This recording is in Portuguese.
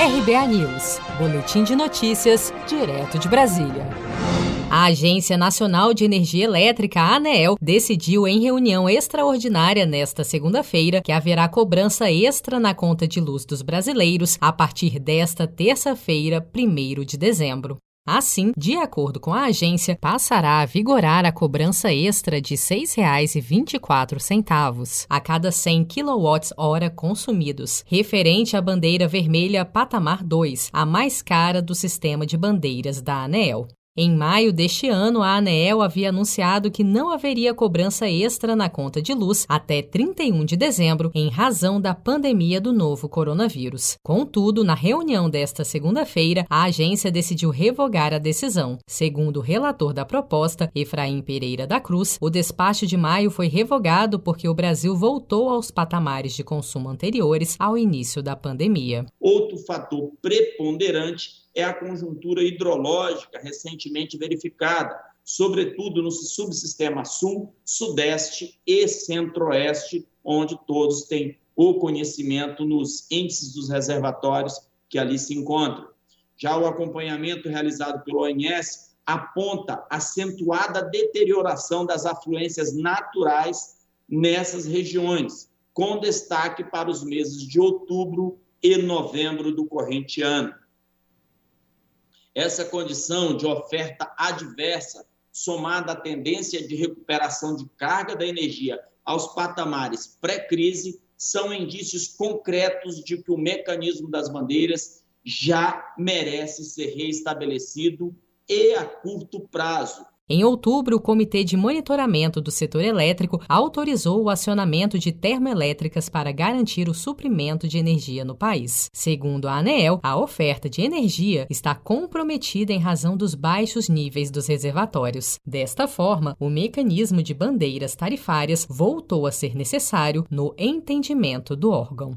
RBA News, Boletim de Notícias, direto de Brasília. A Agência Nacional de Energia Elétrica, ANEEL, decidiu em reunião extraordinária nesta segunda-feira que haverá cobrança extra na conta de luz dos brasileiros a partir desta terça-feira, 1 de dezembro. Assim, de acordo com a agência, passará a vigorar a cobrança extra de R$ 6,24 a cada 100 kWh consumidos, referente à bandeira vermelha patamar 2, a mais cara do sistema de bandeiras da ANEEL. Em maio deste ano, a ANEEL havia anunciado que não haveria cobrança extra na conta de luz até 31 de dezembro, em razão da pandemia do novo coronavírus. Contudo, na reunião desta segunda-feira, a agência decidiu revogar a decisão. Segundo o relator da proposta, Efraim Pereira da Cruz, o despacho de maio foi revogado porque o Brasil voltou aos patamares de consumo anteriores ao início da pandemia. Outro fator preponderante é a conjuntura hidrológica recentemente verificada, sobretudo no subsistema sul, sudeste e centro-oeste, onde todos têm o conhecimento nos índices dos reservatórios que ali se encontram. Já o acompanhamento realizado pelo ONS aponta acentuada deterioração das afluências naturais nessas regiões, com destaque para os meses de outubro e novembro do corrente ano. Essa condição de oferta adversa, somada à tendência de recuperação de carga da energia aos patamares pré-crise, são indícios concretos de que o mecanismo das bandeiras já merece ser reestabelecido e a curto prazo, em outubro, o Comitê de Monitoramento do Setor Elétrico autorizou o acionamento de termoelétricas para garantir o suprimento de energia no país. Segundo a ANEEL, a oferta de energia está comprometida em razão dos baixos níveis dos reservatórios. Desta forma, o mecanismo de bandeiras tarifárias voltou a ser necessário no entendimento do órgão.